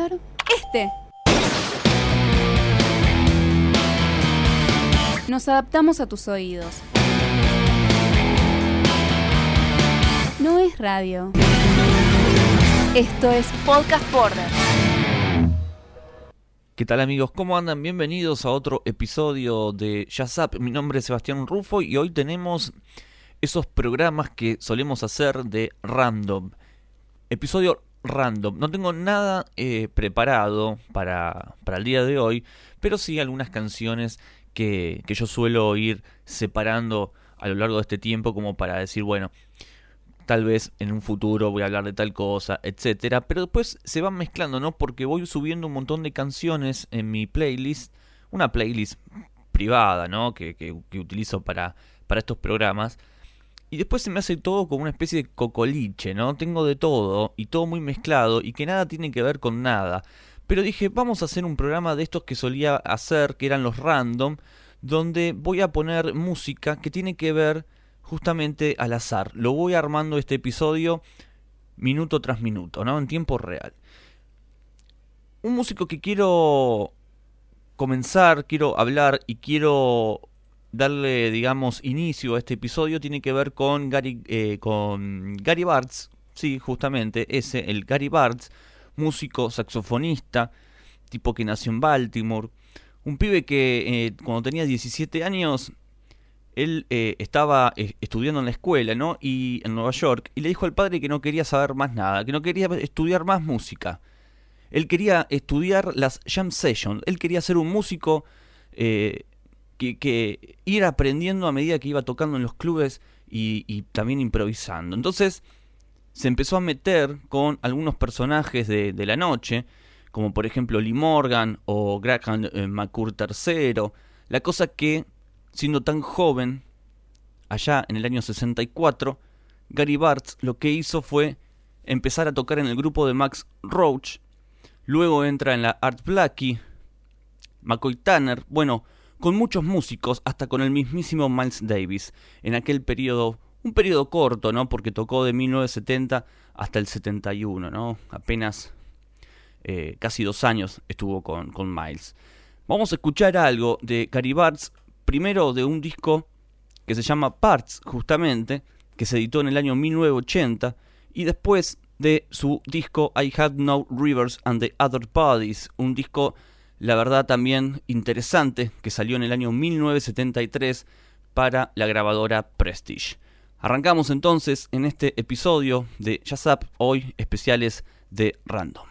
Este. Nos adaptamos a tus oídos. No es radio. Esto es Podcast Border. ¿Qué tal amigos? ¿Cómo andan? Bienvenidos a otro episodio de Up. Mi nombre es Sebastián Rufo y hoy tenemos esos programas que solemos hacer de random. Episodio random. No tengo nada eh, preparado para, para el día de hoy, pero sí algunas canciones que, que yo suelo ir separando a lo largo de este tiempo como para decir, bueno, tal vez en un futuro voy a hablar de tal cosa, etcétera, pero después se van mezclando, ¿no? Porque voy subiendo un montón de canciones en mi playlist, una playlist privada, ¿no? Que, que, que utilizo para, para estos programas. Y después se me hace todo como una especie de cocoliche, ¿no? Tengo de todo y todo muy mezclado y que nada tiene que ver con nada. Pero dije, vamos a hacer un programa de estos que solía hacer, que eran los random, donde voy a poner música que tiene que ver justamente al azar. Lo voy armando este episodio minuto tras minuto, ¿no? En tiempo real. Un músico que quiero comenzar, quiero hablar y quiero darle, digamos, inicio a este episodio tiene que ver con Gary, eh, con Gary Bartz, sí, justamente ese, el Gary Bartz, músico, saxofonista, tipo que nació en Baltimore, un pibe que eh, cuando tenía 17 años, él eh, estaba estudiando en la escuela, ¿no? Y en Nueva York, y le dijo al padre que no quería saber más nada, que no quería estudiar más música. Él quería estudiar las jam sessions, él quería ser un músico que, ir aprendiendo a medida que iba tocando en los clubes y, también improvisando. Entonces se empezó a meter con algunos personajes de, la noche, como por ejemplo Lee Morgan o Graham eh, III. La cosa que, siendo tan joven, allá en el año 64, Gary Bartz lo que hizo fue empezar a tocar en el grupo de Max Roach, luego entra en la Art Blackie, McCoy Tanner, bueno, con muchos músicos, hasta con el mismísimo Miles Davis, en aquel periodo, un periodo corto, ¿no? Porque tocó de 1970 hasta el 71, ¿no? Apenas eh, casi dos años estuvo con, con, Miles. Vamos a escuchar algo de Bartz, primero de un disco que se llama Parts, justamente, que se editó en el año 1980, y después de su disco I Had No Rivers and the Other Bodies, un disco la verdad también interesante que salió en el año 1973 para la grabadora Prestige. Arrancamos entonces en este episodio de Up, hoy especiales de Random.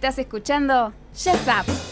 Estás escuchando Up.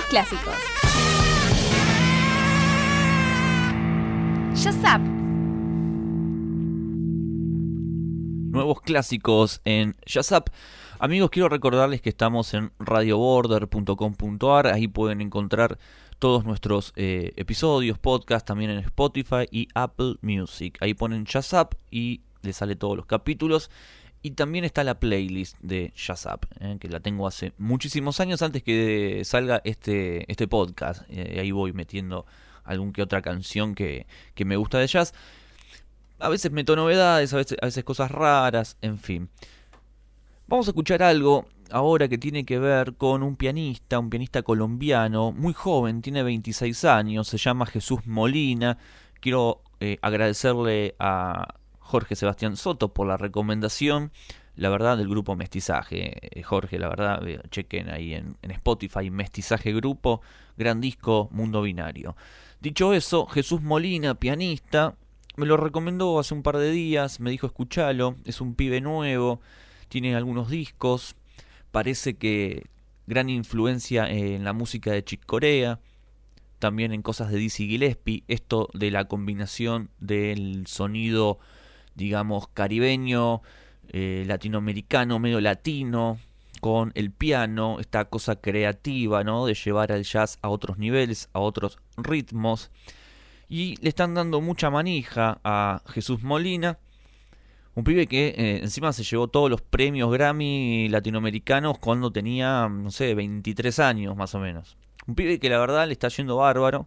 Clásicos. Shazap. Nuevos clásicos en Shazap. Amigos, quiero recordarles que estamos en radioborder.com.ar. Ahí pueden encontrar todos nuestros eh, episodios, podcast, también en Spotify y Apple Music. Ahí ponen Shazap y les sale todos los capítulos. Y también está la playlist de Shazap, eh, que la tengo hace muchísimos años antes que salga este, este podcast. Eh, ahí voy metiendo algún que otra canción que, que me gusta de jazz. A veces meto novedades, a veces, a veces cosas raras, en fin. Vamos a escuchar algo ahora que tiene que ver con un pianista, un pianista colombiano, muy joven, tiene 26 años, se llama Jesús Molina. Quiero eh, agradecerle a Jorge Sebastián Soto por la recomendación. La verdad, del grupo Mestizaje. Eh, Jorge, la verdad, eh, chequen ahí en, en Spotify, Mestizaje Grupo, gran disco, Mundo Binario. Dicho eso, Jesús Molina, pianista, me lo recomendó hace un par de días, me dijo escuchalo, es un pibe nuevo, tiene algunos discos, parece que gran influencia en la música de Chick Corea, también en cosas de Dizzy Gillespie, esto de la combinación del sonido, digamos, caribeño, eh, latinoamericano, medio latino, con el piano, esta cosa creativa, ¿no? De llevar al jazz a otros niveles, a otros ritmos. Y le están dando mucha manija a Jesús Molina. Un pibe que eh, encima se llevó todos los premios Grammy latinoamericanos cuando tenía, no sé, 23 años más o menos. Un pibe que la verdad le está yendo bárbaro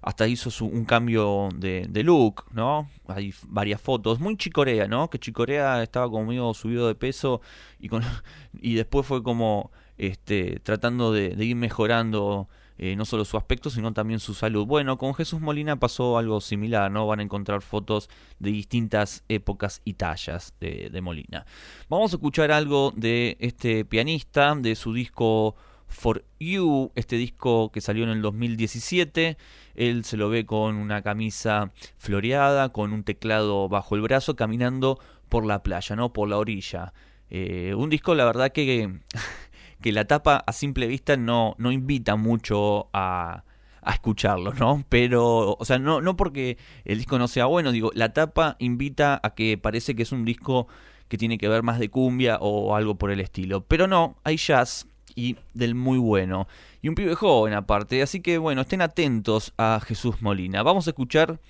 hasta hizo un cambio de, look, ¿no? Hay varias fotos, muy chicorea, ¿no? Que chicorea estaba medio subido de peso y, con, y después fue como este, tratando de, ir mejorando eh, no solo su aspecto, sino también su salud. Bueno, con Jesús Molina pasó algo similar, ¿no? Van a encontrar fotos de distintas épocas y tallas de Molina. Vamos a escuchar algo de este pianista, de su disco For You, este disco que salió en el 2017. Él se lo ve con una camisa floreada, con un teclado bajo el brazo, caminando por la playa, ¿no? Por la orilla. Eh, un disco, la verdad, que, que la tapa a simple vista no, no invita mucho a, a escucharlo, ¿no? Pero, o sea, no, no porque el disco no sea bueno, digo, la tapa invita a que parece que es un disco que tiene que ver más de cumbia o algo por el estilo. Pero no, hay jazz, y del muy bueno. Y un pibe joven aparte. Así que bueno, estén atentos a Jesús Molina. Vamos a escuchar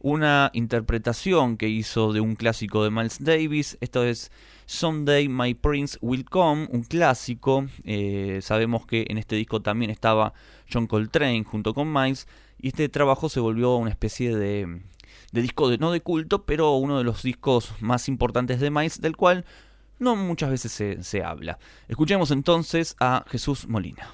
una interpretación que hizo de un clásico de Miles Davis. Esto es Someday My Prince Will Come, un clásico. Eh, sabemos que en este disco también estaba John Coltrane junto con Miles. Y este trabajo se volvió una especie de, de disco no de culto, pero uno de los discos más importantes de Miles, del cual no muchas veces se, se habla. Escuchemos entonces a Jesús Molina.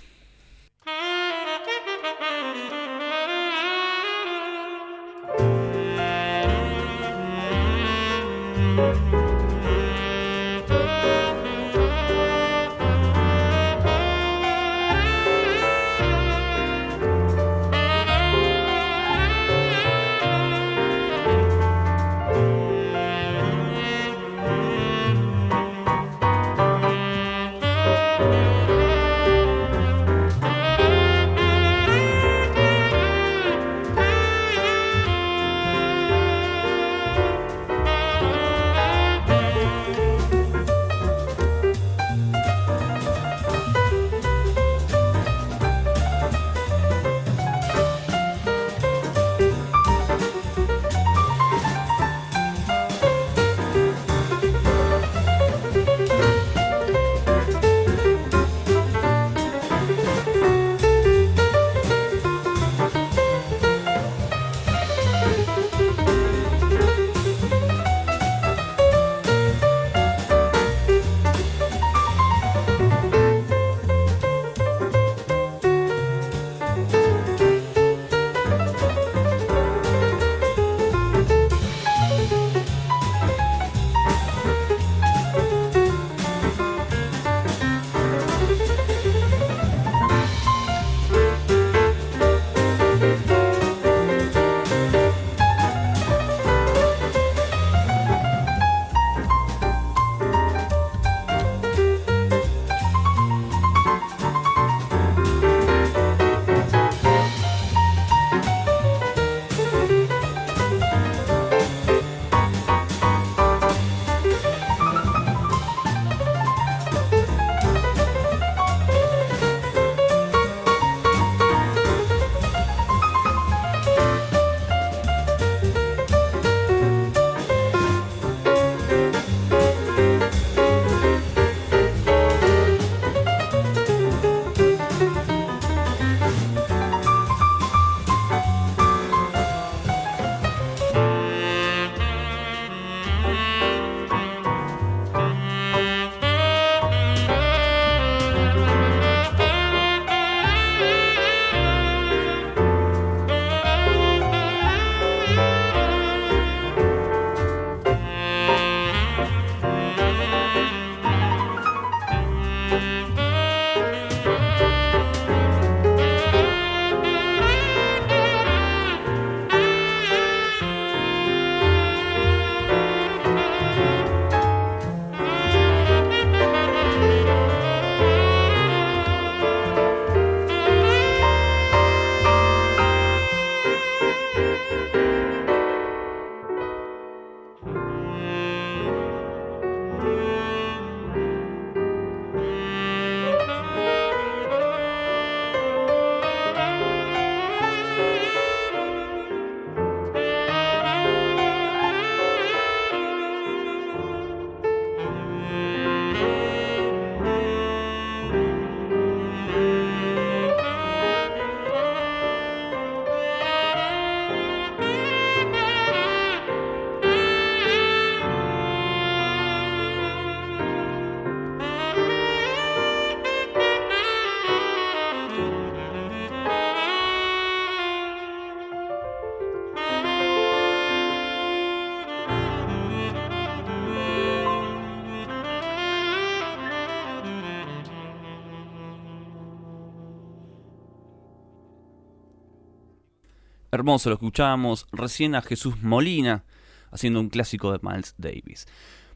Hermoso, lo escuchábamos recién a Jesús Molina haciendo un clásico de Miles Davis.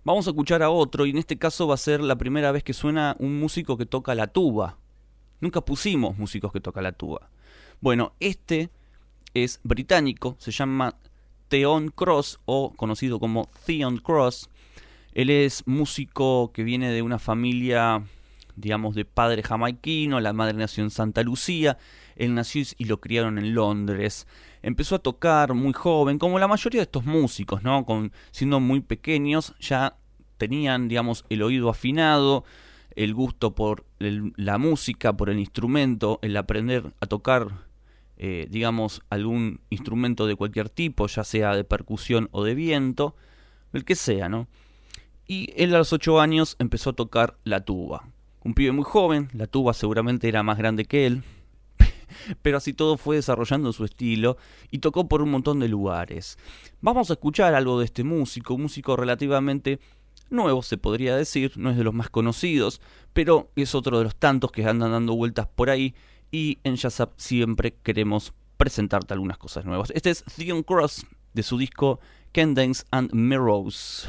Vamos a escuchar a otro y en este caso va a ser la primera vez que suena un músico que toca la tuba. Nunca pusimos músicos que tocan la tuba. Bueno, este es británico, se llama Theon Cross o conocido como Theon Cross. Él es músico que viene de una familia, digamos, de padre jamaiquino, la madre nació en Santa Lucía, él nació y lo criaron en Londres. Empezó a tocar muy joven, como la mayoría de estos músicos, ¿no? Siendo muy pequeños, ya tenían, digamos, el oído afinado, el gusto por la música, por el instrumento, el aprender a tocar eh, digamos, algún instrumento de cualquier tipo, ya sea de percusión o de viento, el que sea, ¿no? Y él a los 8 años empezó a tocar la tuba. Un pibe muy joven, la tuba seguramente era más grande que él, pero así todo fue desarrollando su estilo y tocó por un montón de lugares. Vamos a escuchar algo de este músico, un músico relativamente nuevo se podría decir, no es de los más conocidos, pero es otro de los tantos que andan dando vueltas por ahí y en Jazzap siempre queremos presentarte algunas cosas nuevas. Este es Theon Cross de su disco Candence and Mirrors.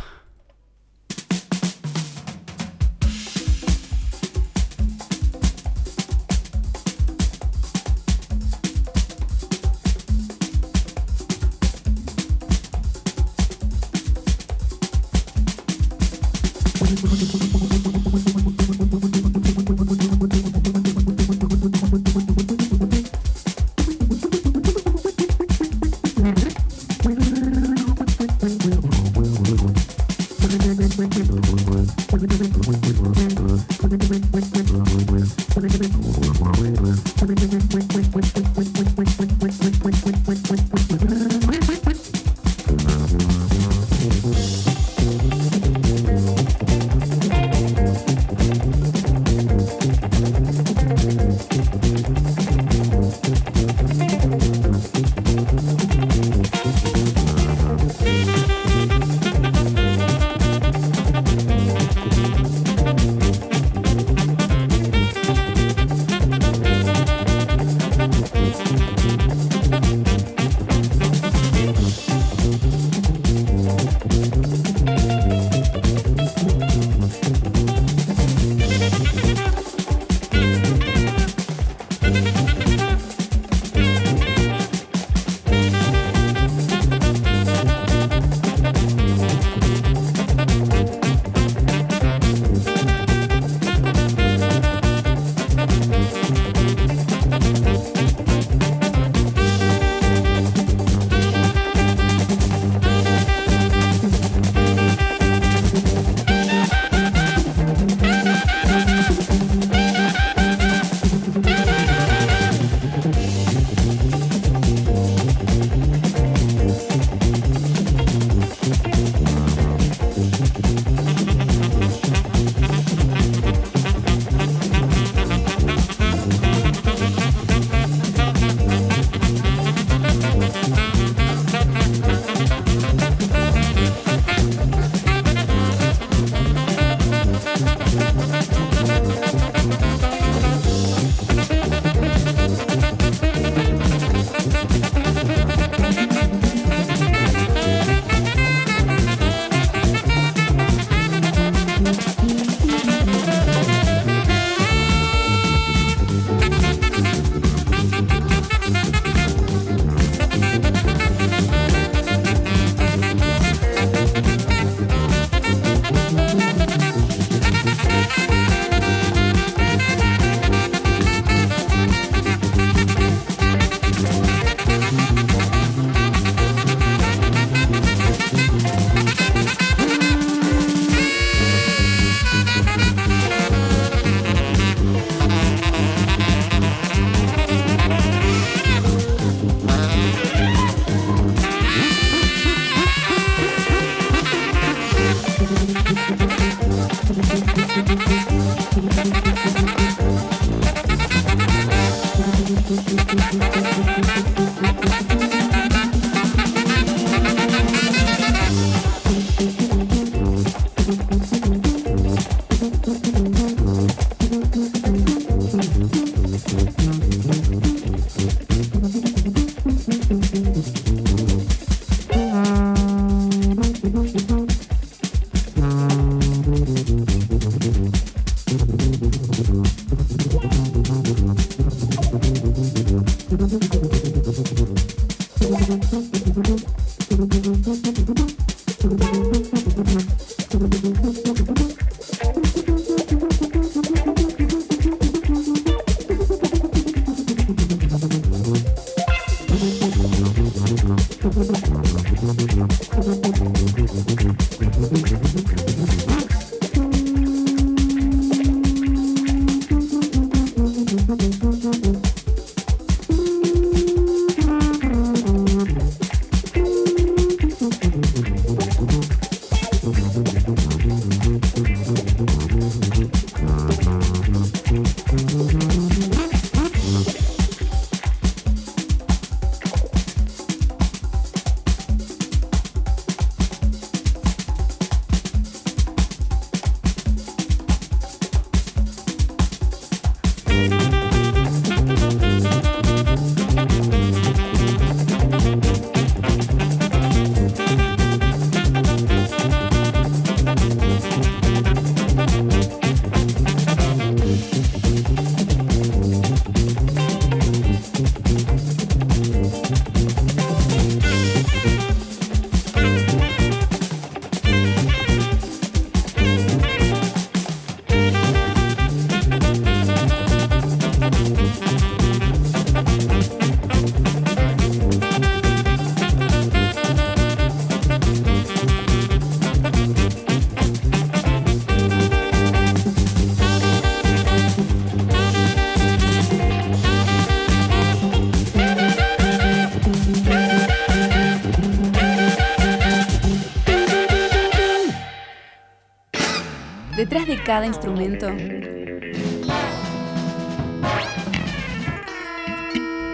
Detrás de cada instrumento,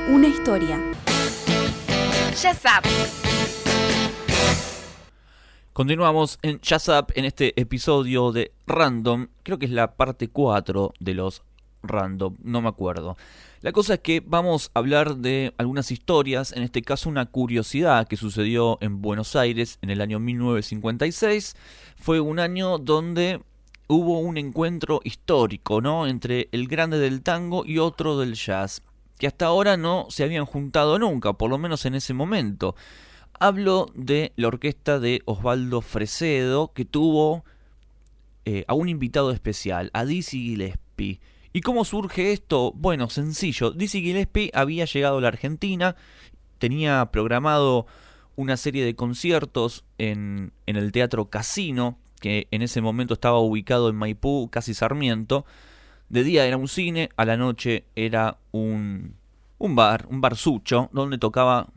una historia. Jazz Up. Continuamos en Jazz Up en este episodio de Random. Creo que es la parte 4 de los Random, no me acuerdo. La cosa es que vamos a hablar de algunas historias, en este caso una curiosidad que sucedió en Buenos Aires en el año 1956. Fue un año donde hubo un encuentro histórico, ¿no? Entre el grande del tango y otro del jazz, que hasta ahora no se habían juntado nunca, por lo menos en ese momento. Hablo de la orquesta de Osvaldo Fresedo, que tuvo eh, a un invitado especial, a Dizzy Gillespie. ¿Y cómo surge esto? Bueno, sencillo. Dizzy Gillespie había llegado a la Argentina, tenía programado una serie de conciertos en, en el Teatro Casino, que en ese momento estaba ubicado en Maipú, casi Sarmiento. De día era un cine, a la noche era un, un bar, un barsucho, donde tocaba,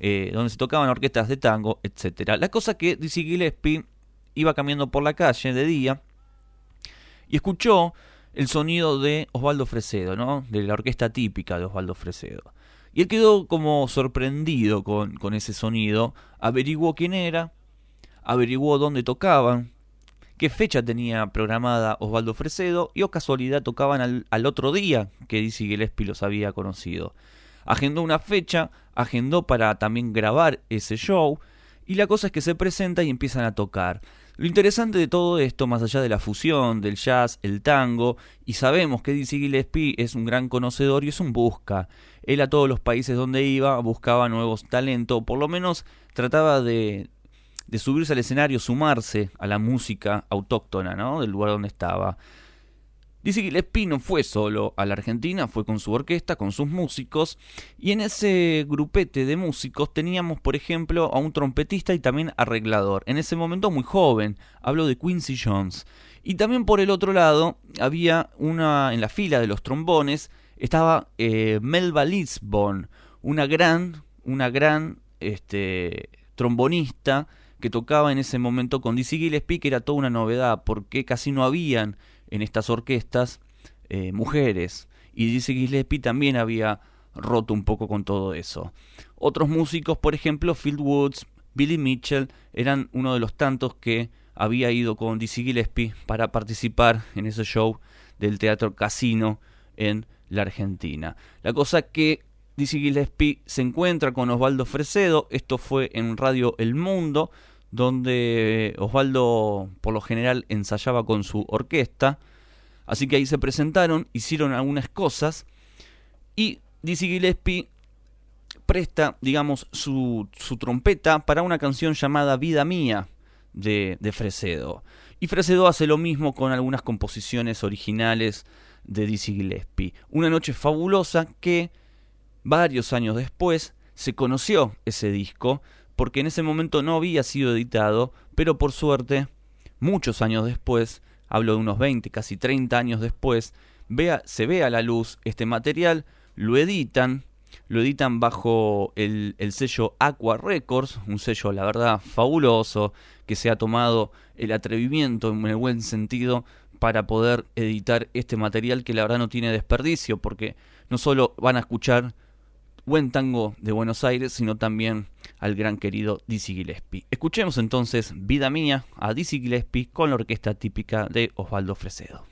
eh, donde se tocaban orquestas de tango, etcétera. La cosa que Dizzy Gillespie iba caminando por la calle de día y escuchó el sonido de Osvaldo Fresedo, ¿no? De la orquesta típica de Osvaldo Fresedo. Y él quedó como sorprendido con, con ese sonido, averiguó quién era, averiguó dónde tocaban, qué fecha tenía programada Osvaldo Fresedo y o casualidad tocaban al, otro día que Dizzy Gillespie los había conocido. Agendó una fecha, agendó para también grabar ese show y la cosa es que se presenta y empiezan a tocar. Lo interesante de todo esto, más allá de la fusión del jazz, el tango, y sabemos que Dizzy Gillespie es un gran conocedor y es un busca. Él a todos los países donde iba buscaba nuevos talentos, por lo menos trataba de, de subirse al escenario, sumarse a la música autóctona, ¿no? Del lugar donde estaba. Dice que Gillespie no fue solo a la Argentina, fue con su orquesta, con sus músicos, y en ese grupete de músicos teníamos, por ejemplo, a un trompetista y también arreglador, en ese momento muy joven, hablo de Quincy Jones. Y también por el otro lado, había una, en la fila de los trombones, estaba eh, Melba Lisbon, una gran, una gran, este, trombonista, que tocaba en ese momento con Dizzy Gillespie, que era toda una novedad, porque casi no habían en estas orquestas eh, mujeres. Y Dizzy Gillespie también había roto un poco con todo eso. Otros músicos, por ejemplo, Phil Woods, Billy Mitchell, eran uno de los tantos que había ido con Dizzy Gillespie para participar en ese show del Teatro Casino en la Argentina. La cosa que Dizzy Gillespie se encuentra con Osvaldo Fresedo, esto fue en Radio El Mundo, donde Osvaldo por lo general ensayaba con su orquesta. Así que ahí se presentaron, hicieron algunas cosas y Dizzy Gillespie presta, digamos, su, su trompeta para una canción llamada Vida Mía de, de Fresedo. Y Fresedo hace lo mismo con algunas composiciones originales de Dizzy Gillespie. Una noche fabulosa que varios años después se conoció ese disco porque en ese momento no había sido editado, pero por suerte, muchos años después, hablo de unos 20, casi 30 años después, vea, se ve a la luz este material, lo editan, lo editan bajo el, el, sello Aqua Records, un sello, la verdad, fabuloso, que se ha tomado el atrevimiento, en el buen sentido, para poder editar este material que la verdad no tiene desperdicio, porque no solo van a escuchar buen tango de Buenos Aires, sino también al gran querido Dizzy Gillespie. Escuchemos entonces Vida Mía a Dizzy Gillespie con la orquesta típica de Osvaldo Fresedo.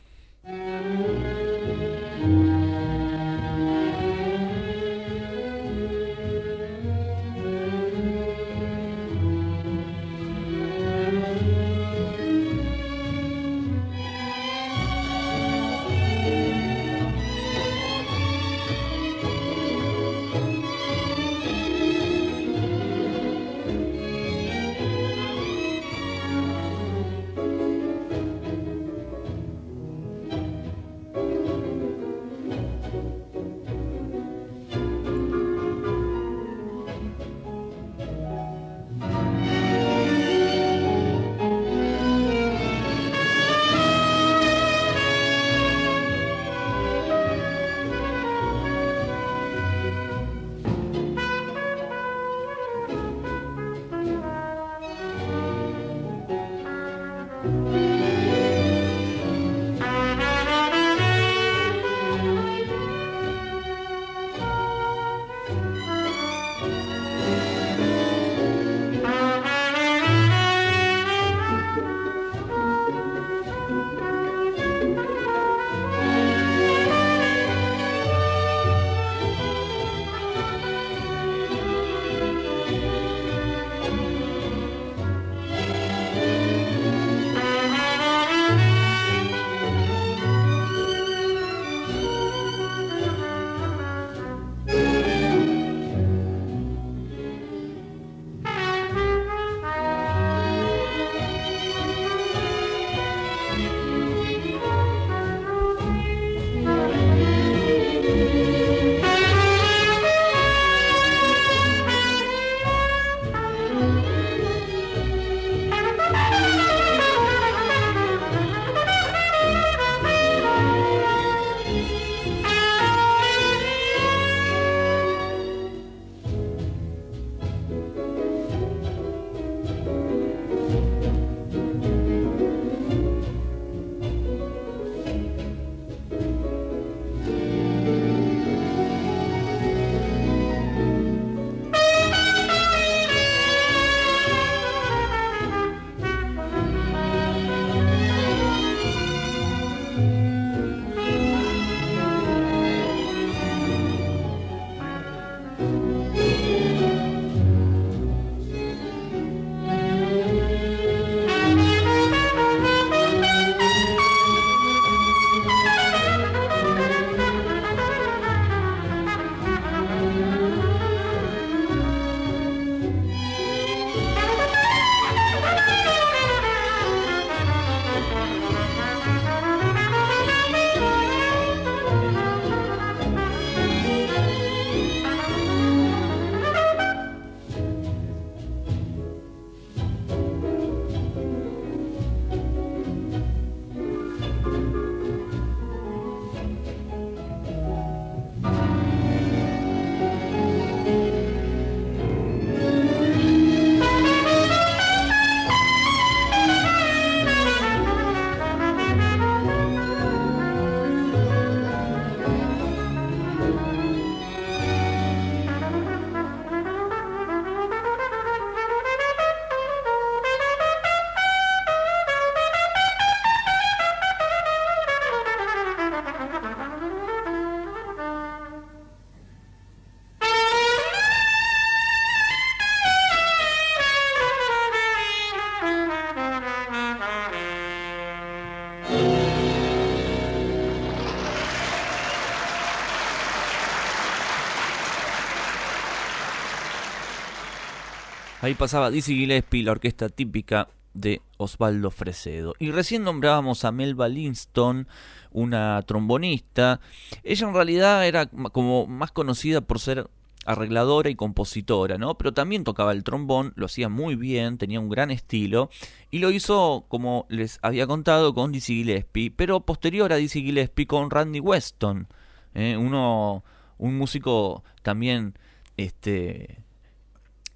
Ahí pasaba Dizzy Gillespie, la orquesta típica de Osvaldo Fresedo. Y recién nombrábamos a Melba Linston, una trombonista. Ella en realidad era como más conocida por ser arregladora y compositora, ¿no? Pero también tocaba el trombón, lo hacía muy bien, tenía un gran estilo y lo hizo, como les había contado, con Dizzy Gillespie, pero posterior a Dizzy Gillespie con Randy Weston, ¿eh? uno, un músico también, este,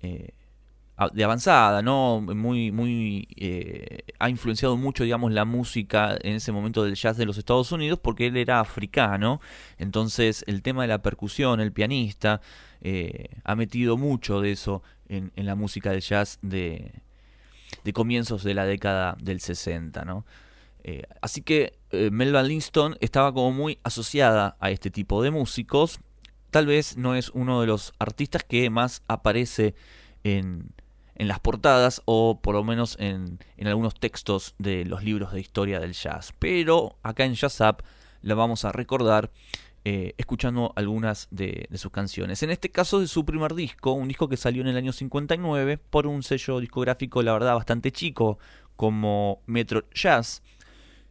eh, de avanzada, ¿no? Muy, muy, eh, ha influenciado mucho, digamos, la música en ese momento del jazz de los Estados Unidos porque él era africano, entonces el tema de la percusión, el pianista, eh, ha metido mucho de eso en, la música del jazz de, de, comienzos de la década del 60, ¿no? Eh, así que Melba Linston estaba como muy asociada a este tipo de músicos, tal vez no es uno de los artistas que más aparece en en las portadas o por lo menos en, algunos textos de los libros de historia del jazz. Pero acá en Jazz Up la vamos a recordar eh, escuchando algunas de, sus canciones. En este caso de su primer disco, un disco que salió en el año 59 por un sello discográfico, la verdad, bastante chico como Metro Jazz.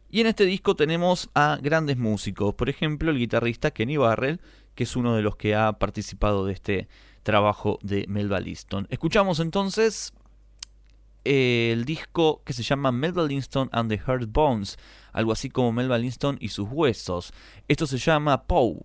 Y en este disco tenemos a grandes músicos, por ejemplo el guitarrista Kenny Barrell, que es uno de los que ha participado de este trabajo de Melba Liston. Escuchamos entonces eh, el disco que se llama Melba Liston and the Heart Bones, algo así como Melba Liston y sus huesos. Esto se llama Poe.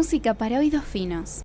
Música para oídos finos.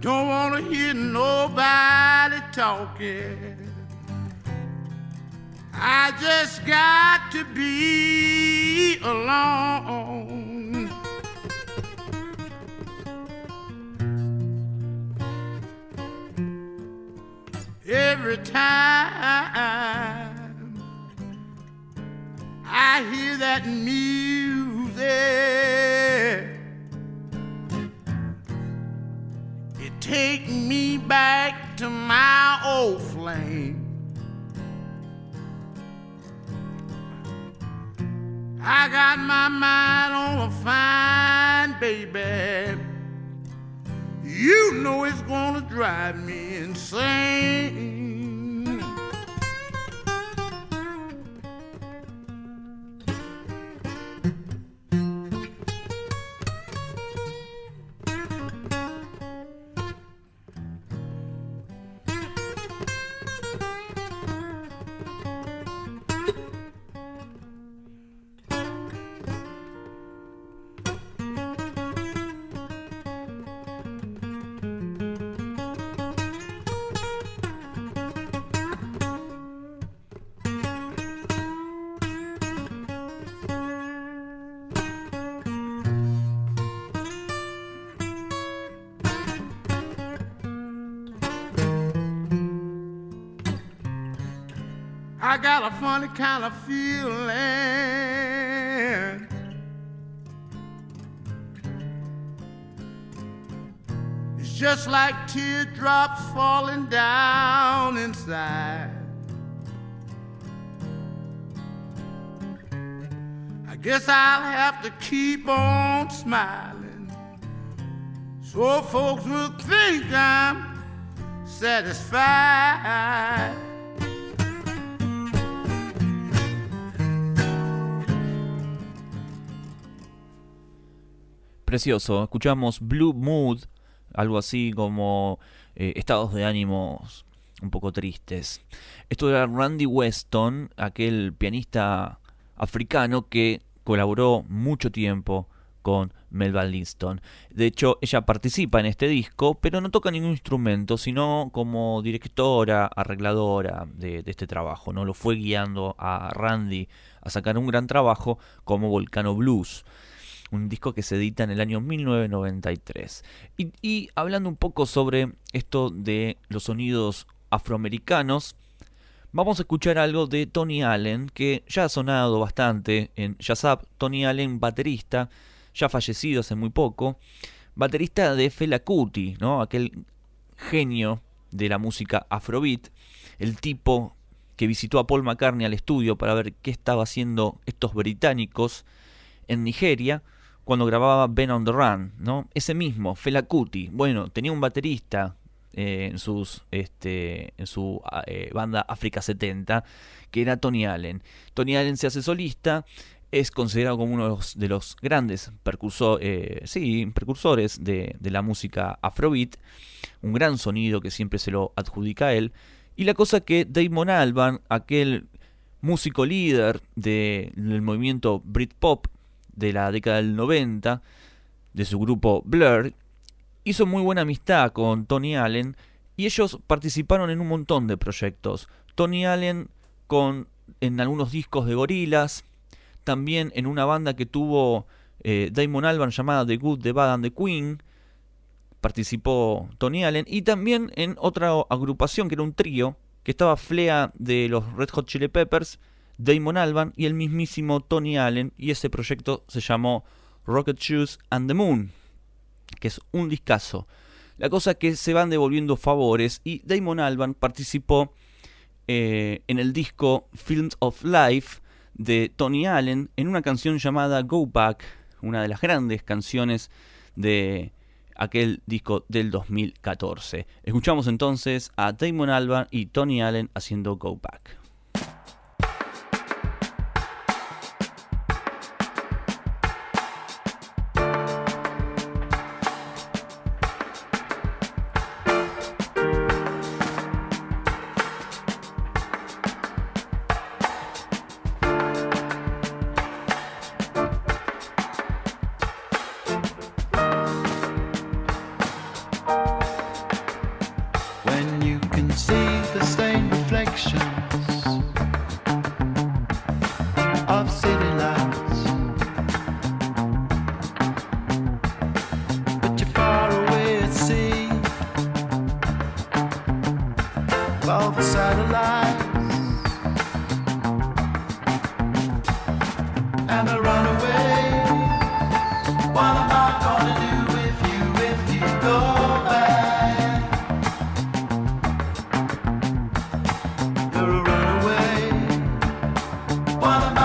Don't want to hear nobody talking. I just got to be alone. Every time I hear that music. Take me back to my old flame. I got my mind on a fine baby. You know it's gonna drive me insane. Got a funny kind of feeling. It's just like teardrops falling down inside. I guess I'll have to keep on smiling so folks will think I'm satisfied. Precioso, escuchamos Blue Mood, algo así como eh, estados de ánimos un poco tristes. Esto era Randy Weston, aquel pianista africano que colaboró mucho tiempo con Melba Liston. De hecho, ella participa en este disco, pero no toca ningún instrumento, sino como directora, arregladora de, de, este trabajo. ¿no? Lo fue guiando a Randy a sacar un gran trabajo como Volcano Blues un disco que se edita en el año 1993. Y, hablando un poco sobre esto de los sonidos afroamericanos, vamos a escuchar algo de Tony Allen, que ya ha sonado bastante en Jazz Tony Allen, baterista, ya fallecido hace muy poco, baterista de Fela Kuti, ¿no? aquel genio de la música afrobeat, el tipo que visitó a Paul McCartney al estudio para ver qué estaba haciendo estos británicos en Nigeria cuando grababa Ben on the Run, ¿no? Ese mismo, Fela Kuti. Bueno, tenía un baterista eh, este, en su ah, eh, banda África 70, que era Tony Allen. Tony Allen se hace solista, es considerado como uno de los, grandes eh, sí, precursores de, la música afrobeat, un gran sonido que siempre se lo adjudica a él. Y la cosa que Damon Alban, aquel músico líder de, del movimiento Britpop, de la década del 90, de su grupo Blur, hizo muy buena amistad con Tony Allen y ellos participaron en un montón de proyectos. Tony Allen con en algunos discos de gorilas, también en una banda que tuvo eh, Damon Albarn llamada The Good, The Bad and The Queen, participó Tony Allen, y también en otra agrupación que era un trío, que estaba Flea de los Red Hot Chili Peppers, Damon Alban y el mismísimo Tony Allen, y ese proyecto se llamó Rocket Shoes and the Moon, que es un discazo. La cosa es que se van devolviendo favores y Damon Alban participó eh, en el disco Films of Life de Tony Allen en una canción llamada Go Back, una de las grandes canciones de aquel disco del 2014. Escuchamos entonces a Damon Albarn y Tony Allen haciendo Go Back. wanna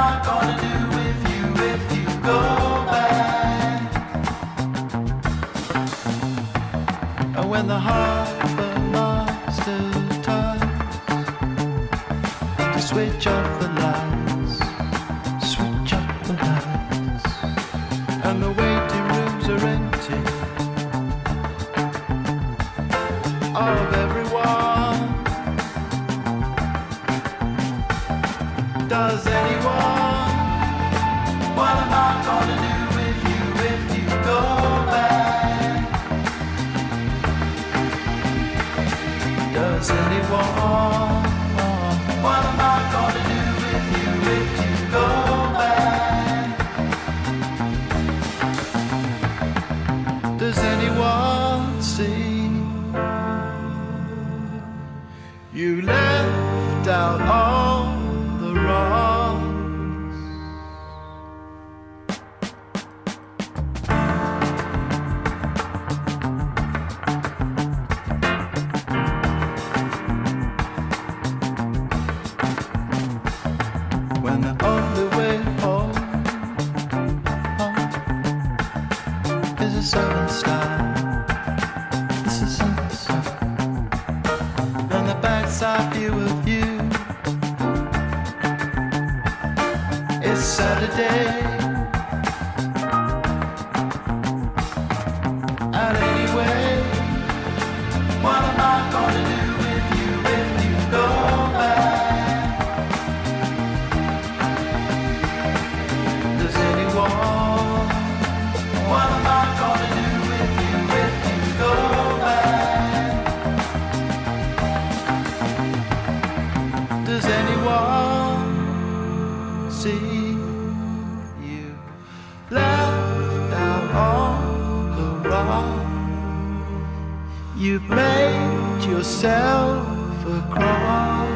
You've made yourself a cross.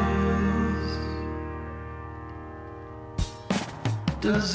Does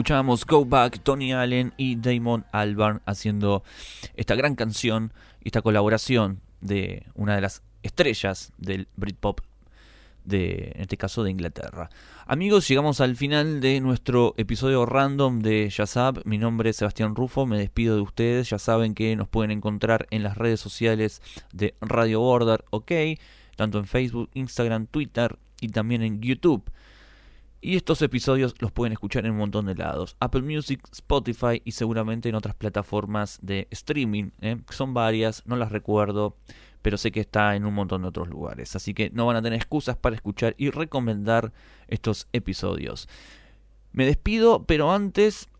escuchábamos Go Back, Tony Allen y Damon Albarn haciendo esta gran canción y esta colaboración de una de las estrellas del Britpop de, en este caso de Inglaterra. Amigos, llegamos al final de nuestro episodio random de Yazap. Mi nombre es Sebastián Rufo, me despido de ustedes. Ya saben que nos pueden encontrar en las redes sociales de Radio Border, ok, tanto en Facebook, Instagram, Twitter y también en YouTube. Y estos episodios los pueden escuchar en un montón de lados. Apple Music, Spotify y seguramente en otras plataformas de streaming. ¿eh? Son varias, no las recuerdo, pero sé que está en un montón de otros lugares. Así que no van a tener excusas para escuchar y recomendar estos episodios. Me despido, pero antes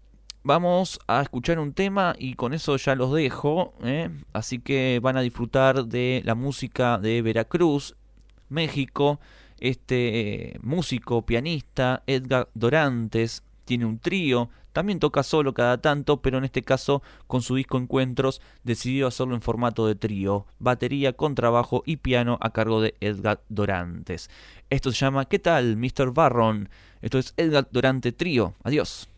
vamos a escuchar un tema y con eso ya los dejo. ¿eh? Así que van a disfrutar de la música de Veracruz, México este músico, pianista, Edgar Dorantes, tiene un trío, también toca solo cada tanto, pero en este caso con su disco Encuentros decidió hacerlo en formato de trío, batería, contrabajo y piano a cargo de Edgar Dorantes. Esto se llama ¿Qué tal, Mr. Barron? Esto es Edgar Dorante Trío. Adiós.